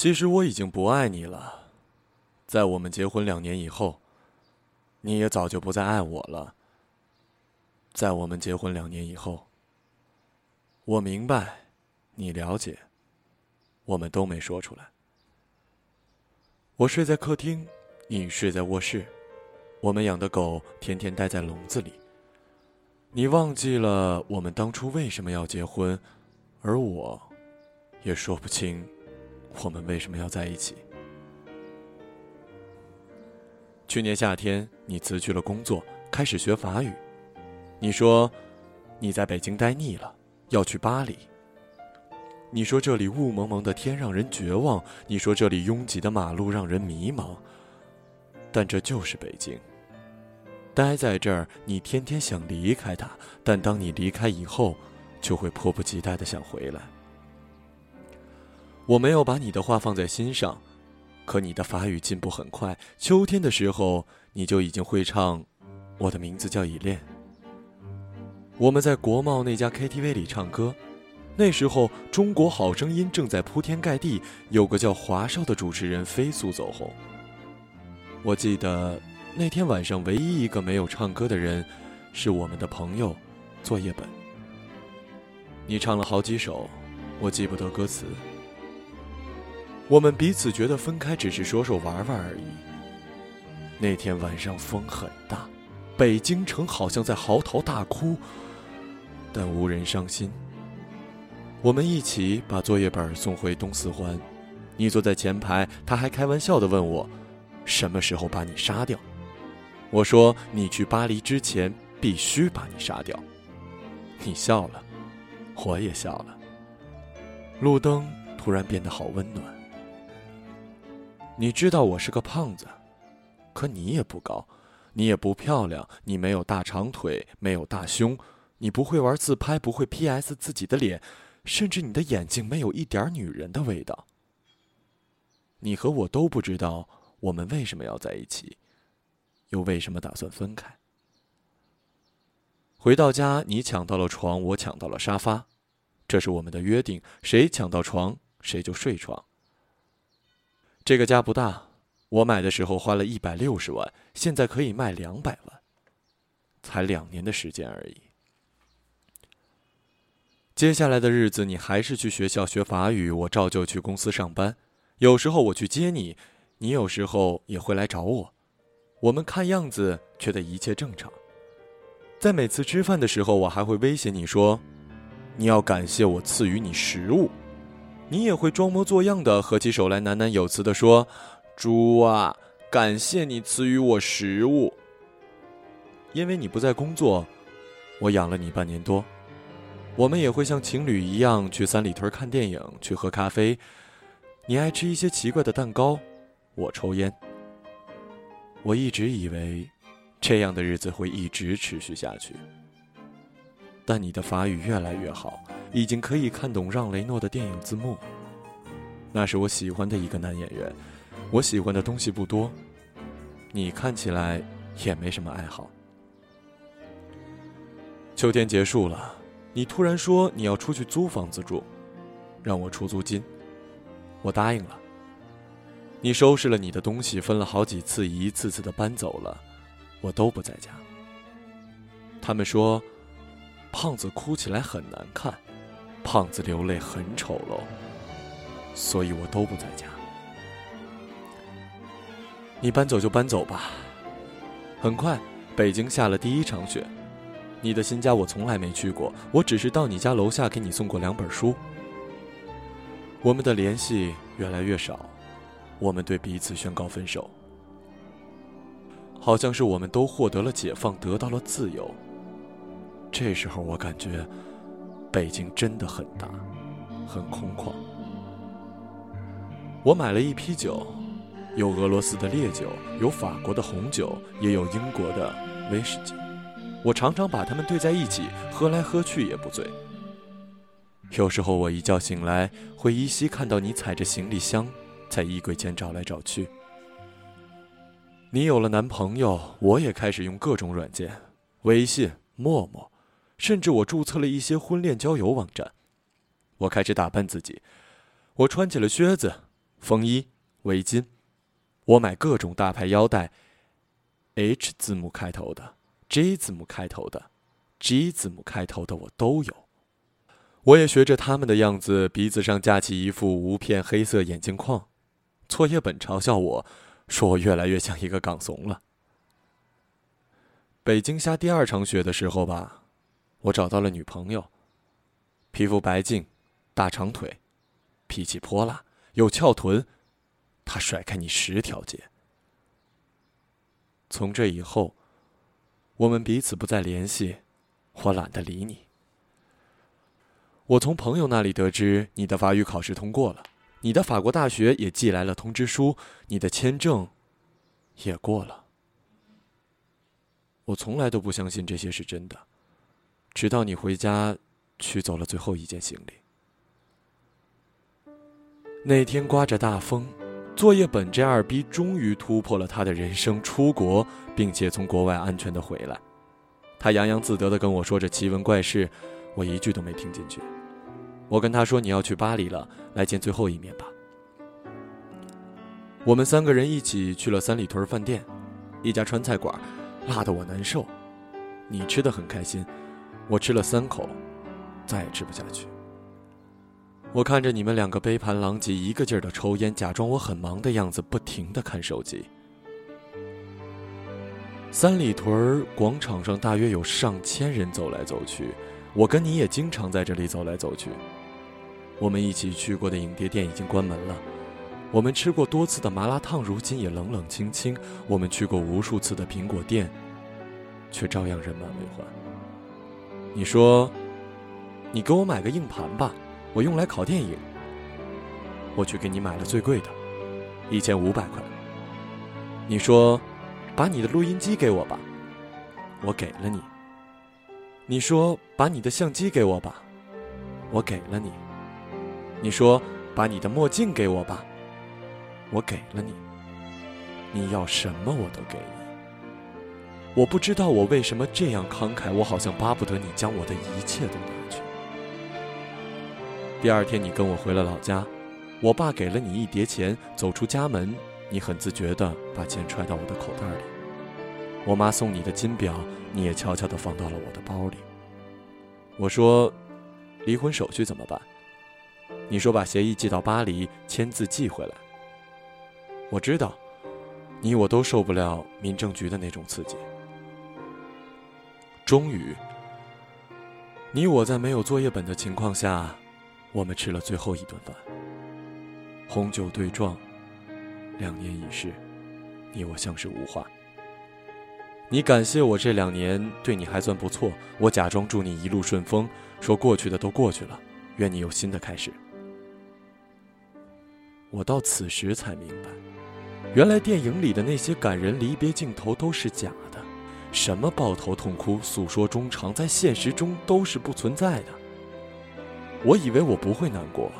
其实我已经不爱你了，在我们结婚两年以后，你也早就不再爱我了。在我们结婚两年以后，我明白，你了解，我们都没说出来。我睡在客厅，你睡在卧室，我们养的狗天天待在笼子里。你忘记了我们当初为什么要结婚，而我，也说不清。我们为什么要在一起？去年夏天，你辞去了工作，开始学法语。你说，你在北京待腻了，要去巴黎。你说这里雾蒙蒙的天让人绝望，你说这里拥挤的马路让人迷茫。但这就是北京。待在这儿，你天天想离开它，但当你离开以后，就会迫不及待的想回来。我没有把你的话放在心上，可你的法语进步很快。秋天的时候，你就已经会唱《我的名字叫依恋》。我们在国贸那家 KTV 里唱歌，那时候《中国好声音》正在铺天盖地，有个叫华少的主持人飞速走红。我记得那天晚上唯一一个没有唱歌的人，是我们的朋友作业本。你唱了好几首，我记不得歌词。我们彼此觉得分开只是说说玩玩而已。那天晚上风很大，北京城好像在嚎啕大哭，但无人伤心。我们一起把作业本送回东四环，你坐在前排，他还开玩笑的问我，什么时候把你杀掉？我说你去巴黎之前必须把你杀掉。你笑了，我也笑了。路灯突然变得好温暖。你知道我是个胖子，可你也不高，你也不漂亮，你没有大长腿，没有大胸，你不会玩自拍，不会 P.S 自己的脸，甚至你的眼睛没有一点女人的味道。你和我都不知道我们为什么要在一起，又为什么打算分开。回到家，你抢到了床，我抢到了沙发，这是我们的约定，谁抢到床，谁就睡床。这个家不大，我买的时候花了一百六十万，现在可以卖两百万，才两年的时间而已。接下来的日子，你还是去学校学法语，我照旧去公司上班。有时候我去接你，你有时候也会来找我。我们看样子觉得一切正常。在每次吃饭的时候，我还会威胁你说：“你要感谢我赐予你食物。”你也会装模作样的合起手来，喃喃有词的说：“猪啊，感谢你赐予我食物。因为你不在工作，我养了你半年多。我们也会像情侣一样去三里屯看电影，去喝咖啡。你爱吃一些奇怪的蛋糕，我抽烟。我一直以为，这样的日子会一直持续下去。但你的法语越来越好。”已经可以看懂让·雷诺的电影字幕。那是我喜欢的一个男演员。我喜欢的东西不多，你看起来也没什么爱好。秋天结束了，你突然说你要出去租房子住，让我出租金，我答应了。你收拾了你的东西，分了好几次，一次次的搬走了，我都不在家。他们说，胖子哭起来很难看。胖子流泪很丑陋，所以我都不在家。你搬走就搬走吧。很快，北京下了第一场雪。你的新家我从来没去过，我只是到你家楼下给你送过两本书。我们的联系越来越少，我们对彼此宣告分手，好像是我们都获得了解放，得到了自由。这时候，我感觉。北京真的很大，很空旷。我买了一批酒，有俄罗斯的烈酒，有法国的红酒，也有英国的威士忌。我常常把它们兑在一起，喝来喝去也不醉。有时候我一觉醒来，会依稀看到你踩着行李箱，在衣柜间找来找去。你有了男朋友，我也开始用各种软件，微信、陌陌。甚至我注册了一些婚恋交友网站，我开始打扮自己，我穿起了靴子，风衣、围巾，我买各种大牌腰带，H 字母开头的、J 字母开头的、G 字母开头的我都有。我也学着他们的样子，鼻子上架起一副无片黑色眼镜框。作业本嘲笑我，说我越来越像一个港怂了。北京下第二场雪的时候吧，我找到了女朋友。皮肤白净，大长腿，脾气泼辣，有翘臀，她甩开你十条街。从这以后，我们彼此不再联系，我懒得理你。我从朋友那里得知你的法语考试通过了，你的法国大学也寄来了通知书，你的签证也过了。我从来都不相信这些是真的，直到你回家取走了最后一件行李。那天刮着大风，作业本这二逼终于突破了他的人生，出国，并且从国外安全的回来。他洋洋自得的跟我说着奇闻怪事，我一句都没听进去。我跟他说：“你要去巴黎了，来见最后一面吧。”我们三个人一起去了三里屯饭店，一家川菜馆。辣得我难受，你吃的很开心，我吃了三口，再也吃不下去。我看着你们两个杯盘狼藉，一个劲儿的抽烟，假装我很忙的样子，不停的看手机。三里屯广场上大约有上千人走来走去，我跟你也经常在这里走来走去。我们一起去过的影碟店已经关门了。我们吃过多次的麻辣烫，如今也冷冷清清。我们去过无数次的苹果店，却照样人满为患。你说：“你给我买个硬盘吧，我用来拷电影。”我去给你买了最贵的，一千五百块。你说：“把你的录音机给我吧。”我给了你。你说：“把你的相机给我吧。”我给了你。你说：“把你的墨镜给我吧。”我给了你，你要什么我都给你。我不知道我为什么这样慷慨，我好像巴不得你将我的一切都拿去。第二天你跟我回了老家，我爸给了你一叠钱，走出家门，你很自觉地把钱揣到我的口袋里。我妈送你的金表，你也悄悄地放到了我的包里。我说，离婚手续怎么办？你说把协议寄到巴黎，签字寄回来。我知道，你我都受不了民政局的那种刺激。终于，你我在没有作业本的情况下，我们吃了最后一顿饭。红酒对撞，两年已逝，你我相视无话。你感谢我这两年对你还算不错，我假装祝你一路顺风，说过去的都过去了，愿你有新的开始。我到此时才明白。原来电影里的那些感人离别镜头都是假的，什么抱头痛哭、诉说衷肠，在现实中都是不存在的。我以为我不会难过，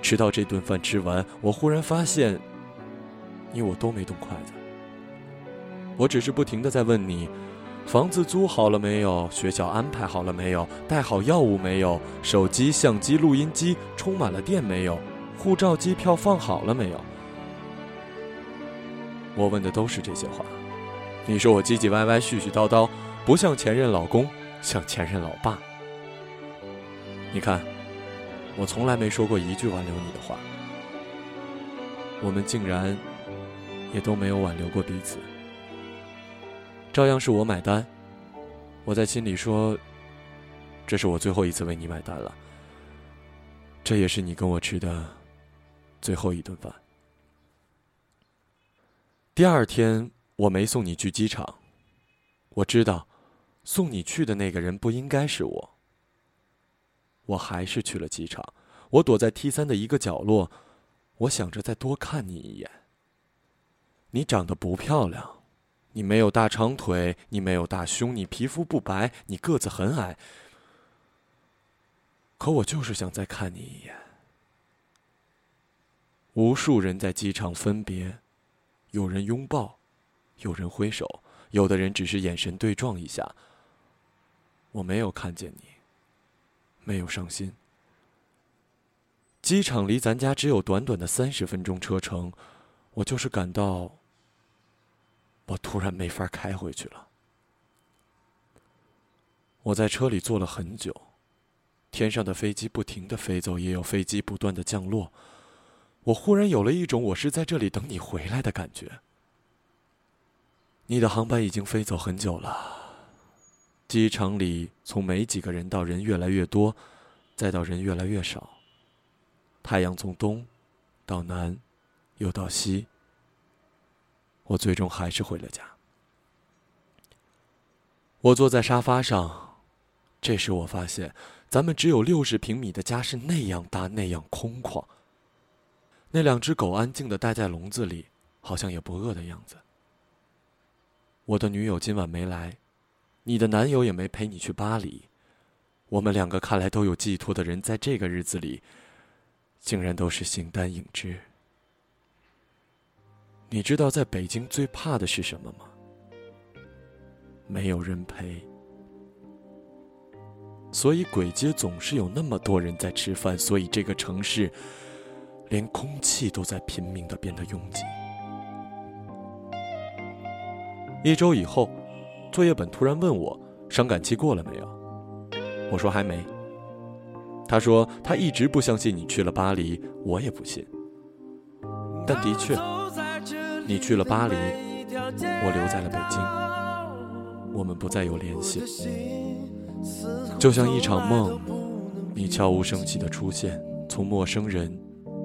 直到这顿饭吃完，我忽然发现，你我都没动筷子。我只是不停的在问你：房子租好了没有？学校安排好了没有？带好药物没有？手机、相机、录音机充满了电没有？护照、机票放好了没有？我问的都是这些话，你说我唧唧歪歪、絮絮叨叨，不像前任老公，像前任老爸。你看，我从来没说过一句挽留你的话，我们竟然也都没有挽留过彼此，照样是我买单。我在心里说，这是我最后一次为你买单了，这也是你跟我吃的最后一顿饭。第二天，我没送你去机场。我知道，送你去的那个人不应该是我。我还是去了机场。我躲在 T 三的一个角落，我想着再多看你一眼。你长得不漂亮，你没有大长腿，你没有大胸，你皮肤不白，你个子很矮。可我就是想再看你一眼。无数人在机场分别。有人拥抱，有人挥手，有的人只是眼神对撞一下。我没有看见你，没有伤心。机场离咱家只有短短的三十分钟车程，我就是感到，我突然没法开回去了。我在车里坐了很久，天上的飞机不停的飞走，也有飞机不断的降落。我忽然有了一种我是在这里等你回来的感觉。你的航班已经飞走很久了，机场里从没几个人到人越来越多，再到人越来越少。太阳从东到南，又到西。我最终还是回了家。我坐在沙发上，这时我发现，咱们只有六十平米的家是那样大，那样空旷。那两只狗安静的待在笼子里，好像也不饿的样子。我的女友今晚没来，你的男友也没陪你去巴黎。我们两个看来都有寄托的人，在这个日子里，竟然都是形单影只。你知道在北京最怕的是什么吗？没有人陪。所以鬼街总是有那么多人在吃饭，所以这个城市，连空气都在拼命的变得拥挤。一周以后，作业本突然问我：“伤感期过了没有？”我说：“还没。”他说：“他一直不相信你去了巴黎，我也不信。但的确，你去了巴黎，我留在了北京，我们不再有联系，就像一场梦，你悄无声息的出现，从陌生人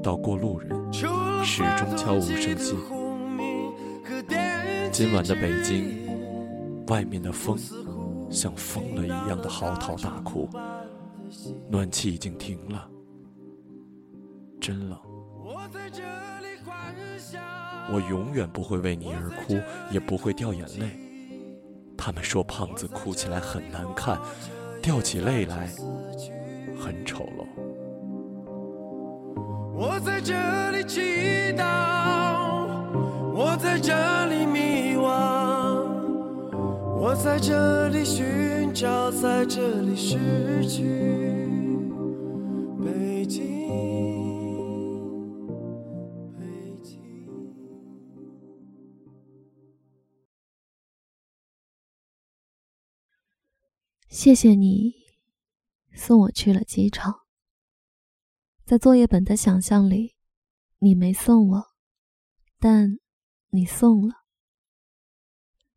到过路人，始终悄无声息。”今晚的北京，外面的风像疯了一样的嚎啕大哭，暖气已经停了，真冷。我永远不会为你而哭，也不会掉眼泪。他们说胖子哭起来很难看，掉起泪来很丑陋。我在这里祈祷，我在这里迷惘。我在这里寻找，在这里失去。北京，北京。谢谢你送我去了机场。在作业本的想象里，你没送我，但你送了。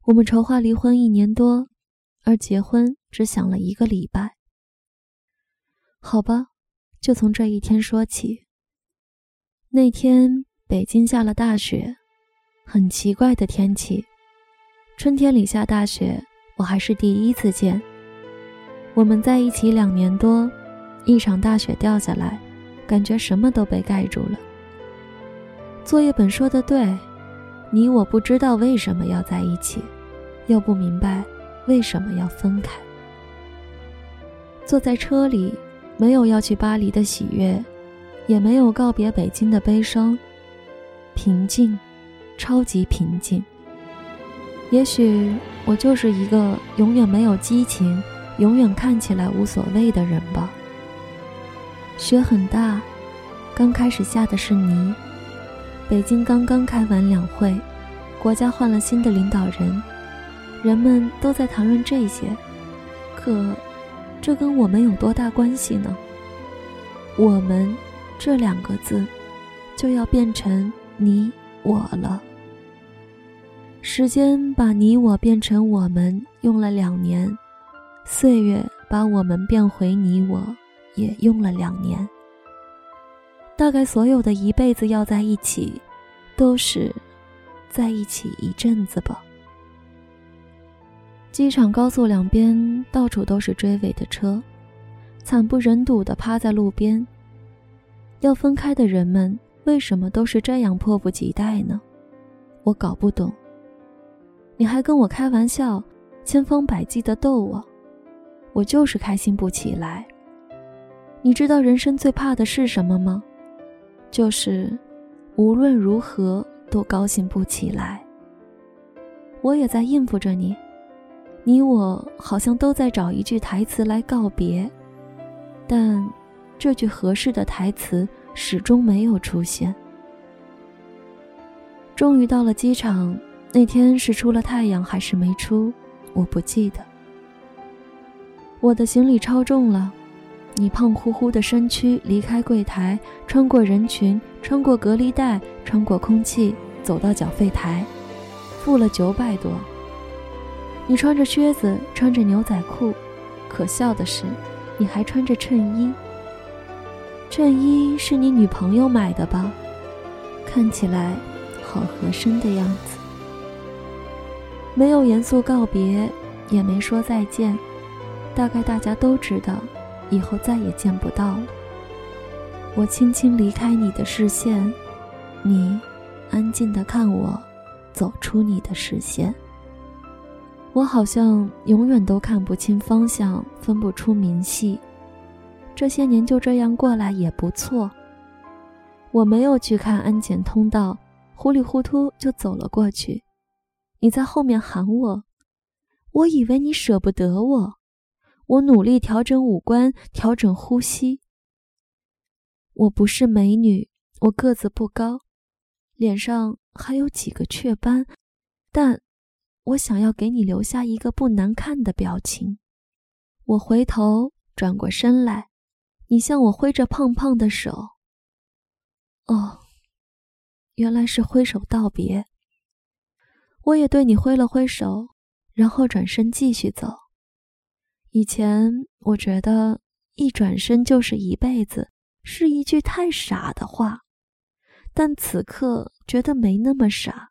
我们筹划离婚一年多，而结婚只想了一个礼拜。好吧，就从这一天说起。那天北京下了大雪，很奇怪的天气。春天里下大雪，我还是第一次见。我们在一起两年多，一场大雪掉下来，感觉什么都被盖住了。作业本说的对。你我不知道为什么要在一起，又不明白为什么要分开。坐在车里，没有要去巴黎的喜悦，也没有告别北京的悲伤，平静，超级平静。也许我就是一个永远没有激情，永远看起来无所谓的人吧。雪很大，刚开始下的是泥。北京刚刚开完两会，国家换了新的领导人，人们都在谈论这些，可这跟我们有多大关系呢？我们这两个字就要变成你我了。时间把你我变成我们用了两年，岁月把我们变回你我也用了两年。大概所有的一辈子要在一起，都是在一起一阵子吧。机场高速两边到处都是追尾的车，惨不忍睹地趴在路边。要分开的人们为什么都是这样迫不及待呢？我搞不懂。你还跟我开玩笑，千方百计地逗我，我就是开心不起来。你知道人生最怕的是什么吗？就是无论如何都高兴不起来。我也在应付着你，你我好像都在找一句台词来告别，但这句合适的台词始终没有出现。终于到了机场，那天是出了太阳还是没出，我不记得。我的行李超重了，你胖乎乎的身躯离开柜台，穿过人群，穿过隔离带，穿过空气，走到缴费台，付了九百多。你穿着靴子，穿着牛仔裤，可笑的是，你还穿着衬衣。衬衣是你女朋友买的吧？看起来好合身的样子。没有严肃告别，也没说再见。大概大家都知道，以后再也见不到了。我轻轻离开你的视线，你安静的看我走出你的视线。我好像永远都看不清方向，分不出明细。这些年就这样过来也不错。我没有去看安检通道，糊里糊涂就走了过去。你在后面喊我，我以为你舍不得我。我努力调整五官，调整呼吸。我不是美女，我个子不高，脸上还有几个雀斑，但我想要给你留下一个不难看的表情。我回头转过身来，你向我挥着胖胖的手。哦，原来是挥手道别。我也对你挥了挥手，然后转身继续走。以前我觉得一转身就是一辈子是一句太傻的话，但此刻觉得没那么傻。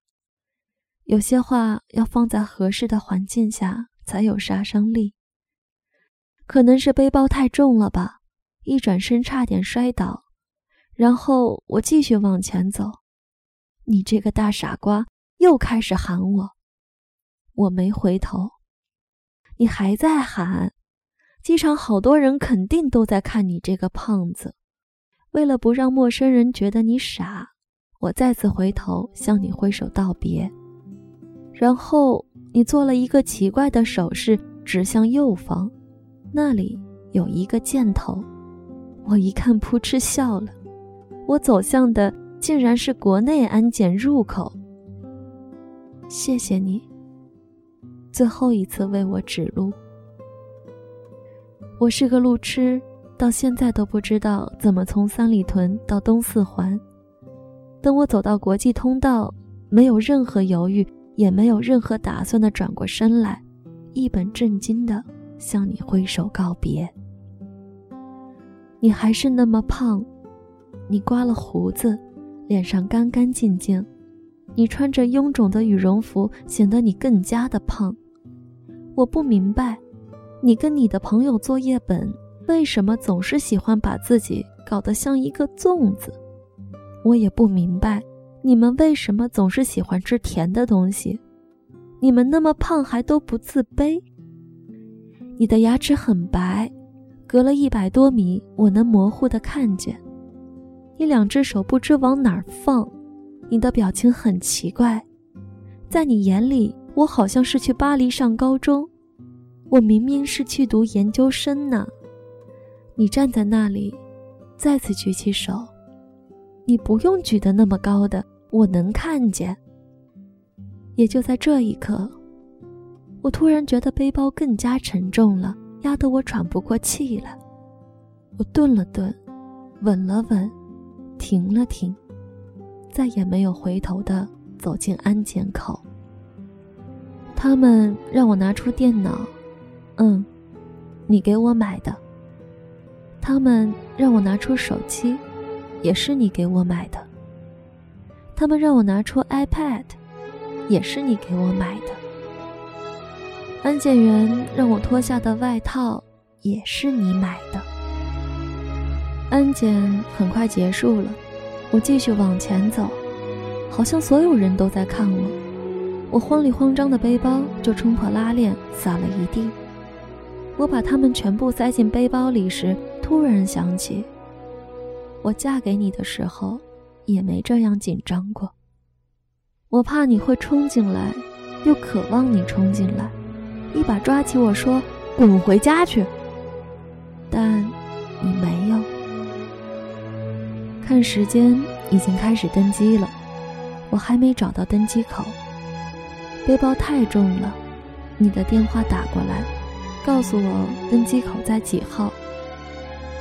有些话要放在合适的环境下才有杀伤力。可能是背包太重了吧，一转身差点摔倒，然后我继续往前走。你这个大傻瓜又开始喊我，我没回头。你还在喊，机场好多人肯定都在看你这个胖子。为了不让陌生人觉得你傻，我再次回头向你挥手道别。然后你做了一个奇怪的手势，指向右方，那里有一个箭头。我一看，扑哧笑了。我走向的竟然是国内安检入口。谢谢你。最后一次为我指路。我是个路痴，到现在都不知道怎么从三里屯到东四环。等我走到国际通道，没有任何犹豫，也没有任何打算的转过身来，一本正经的向你挥手告别。你还是那么胖，你刮了胡子，脸上干干净净。你穿着臃肿的羽绒服，显得你更加的胖。我不明白，你跟你的朋友作业本为什么总是喜欢把自己搞得像一个粽子。我也不明白，你们为什么总是喜欢吃甜的东西。你们那么胖还都不自卑。你的牙齿很白，隔了一百多米，我能模糊的看见。你两只手不知往哪儿放。你的表情很奇怪，在你眼里，我好像是去巴黎上高中，我明明是去读研究生呢。你站在那里，再次举起手，你不用举得那么高的，我能看见。也就在这一刻，我突然觉得背包更加沉重了，压得我喘不过气了。我顿了顿，稳了稳，停了停。再也没有回头的走进安检口。他们让我拿出电脑，嗯，你给我买的。他们让我拿出手机，也是你给我买的。他们让我拿出 iPad，也是你给我买的。安检员让我脱下的外套，也是你买的。安检很快结束了。我继续往前走，好像所有人都在看我。我慌里慌张的背包就冲破拉链，洒了一地。我把它们全部塞进背包里时，突然想起，我嫁给你的时候，也没这样紧张过。我怕你会冲进来，又渴望你冲进来，一把抓起我说：“滚回家去。”但你没有。看时间，已经开始登机了。我还没找到登机口，背包太重了。你的电话打过来，告诉我登机口在几号。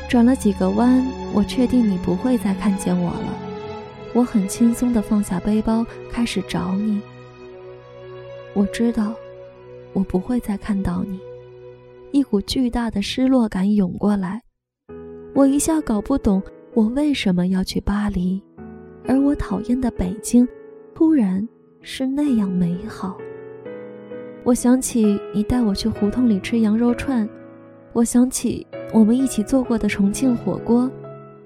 转了几个弯，我确定你不会再看见我了。我很轻松地放下背包，开始找你。我知道，我不会再看到你。一股巨大的失落感涌过来，我一下搞不懂我为什么要去巴黎，而我讨厌的北京，突然是那样美好。我想起你带我去胡同里吃羊肉串，我想起我们一起做过的重庆火锅，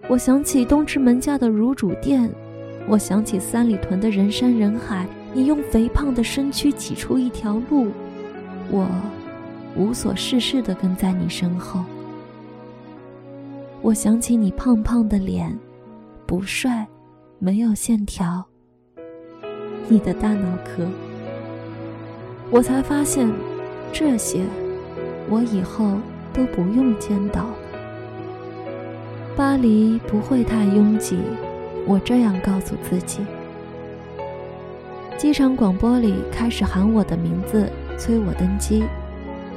我想起东直门下的卤煮店，我想起三里屯的人山人海，你用肥胖的身躯挤出一条路，我。无所事事地跟在你身后，我想起你胖胖的脸，不帅，没有线条。你的大脑壳，我才发现，这些，我以后都不用见到。巴黎不会太拥挤，我这样告诉自己。机场广播里开始喊我的名字，催我登机。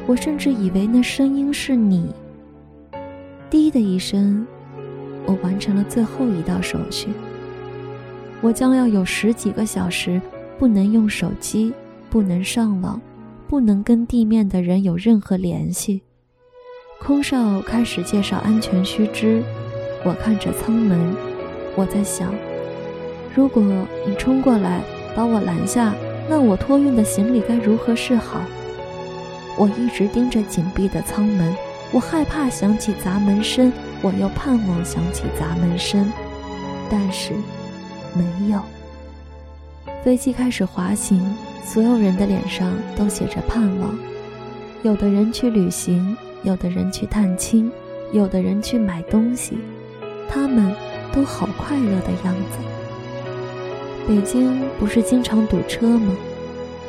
我甚至以为那声音是你。滴的一声，我完成了最后一道手续。我将要有十几个小时不能用手机，不能上网，不能跟地面的人有任何联系。空少开始介绍安全须知，我看着舱门，我在想，如果你冲过来把我拦下，那我托运的行李该如何是好？我一直盯着紧闭的舱门，我害怕响起砸门声，我又盼望响起砸门声，但是没有。飞机开始滑行，所有人的脸上都写着盼望。有的人去旅行，有的人去探亲，有的人去买东西，他们都好快乐的样子。北京不是经常堵车吗？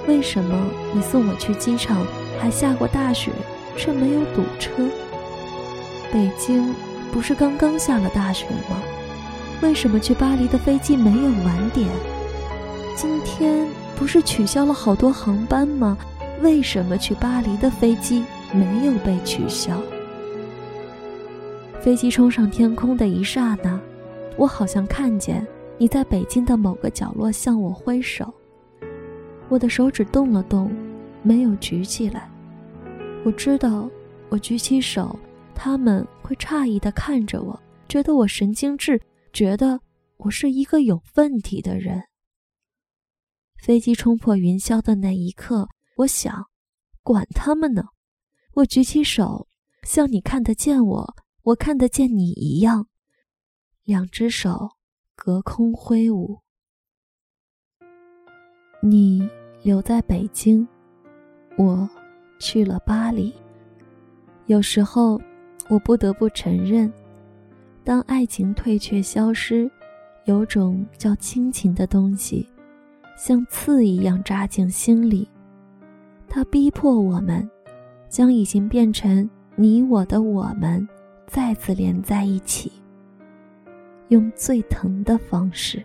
为什么你送我去机场？还下过大雪，却没有堵车。北京不是刚刚下了大雪吗？为什么去巴黎的飞机没有晚点？今天不是取消了好多航班吗？为什么去巴黎的飞机没有被取消？飞机冲上天空的一刹那，我好像看见你在北京的某个角落向我挥手。我的手指动了动。没有举起来。我知道，我举起手，他们会诧异地看着我，觉得我神经质，觉得我是一个有问题的人。飞机冲破云霄的那一刻，我想，管他们呢！我举起手，像你看得见我，我看得见你一样，两只手隔空挥舞。你留在北京。我去了巴黎。有时候，我不得不承认，当爱情退却、消失，有种叫亲情的东西，像刺一样扎进心里。它逼迫我们，将已经变成你我的我们，再次连在一起，用最疼的方式。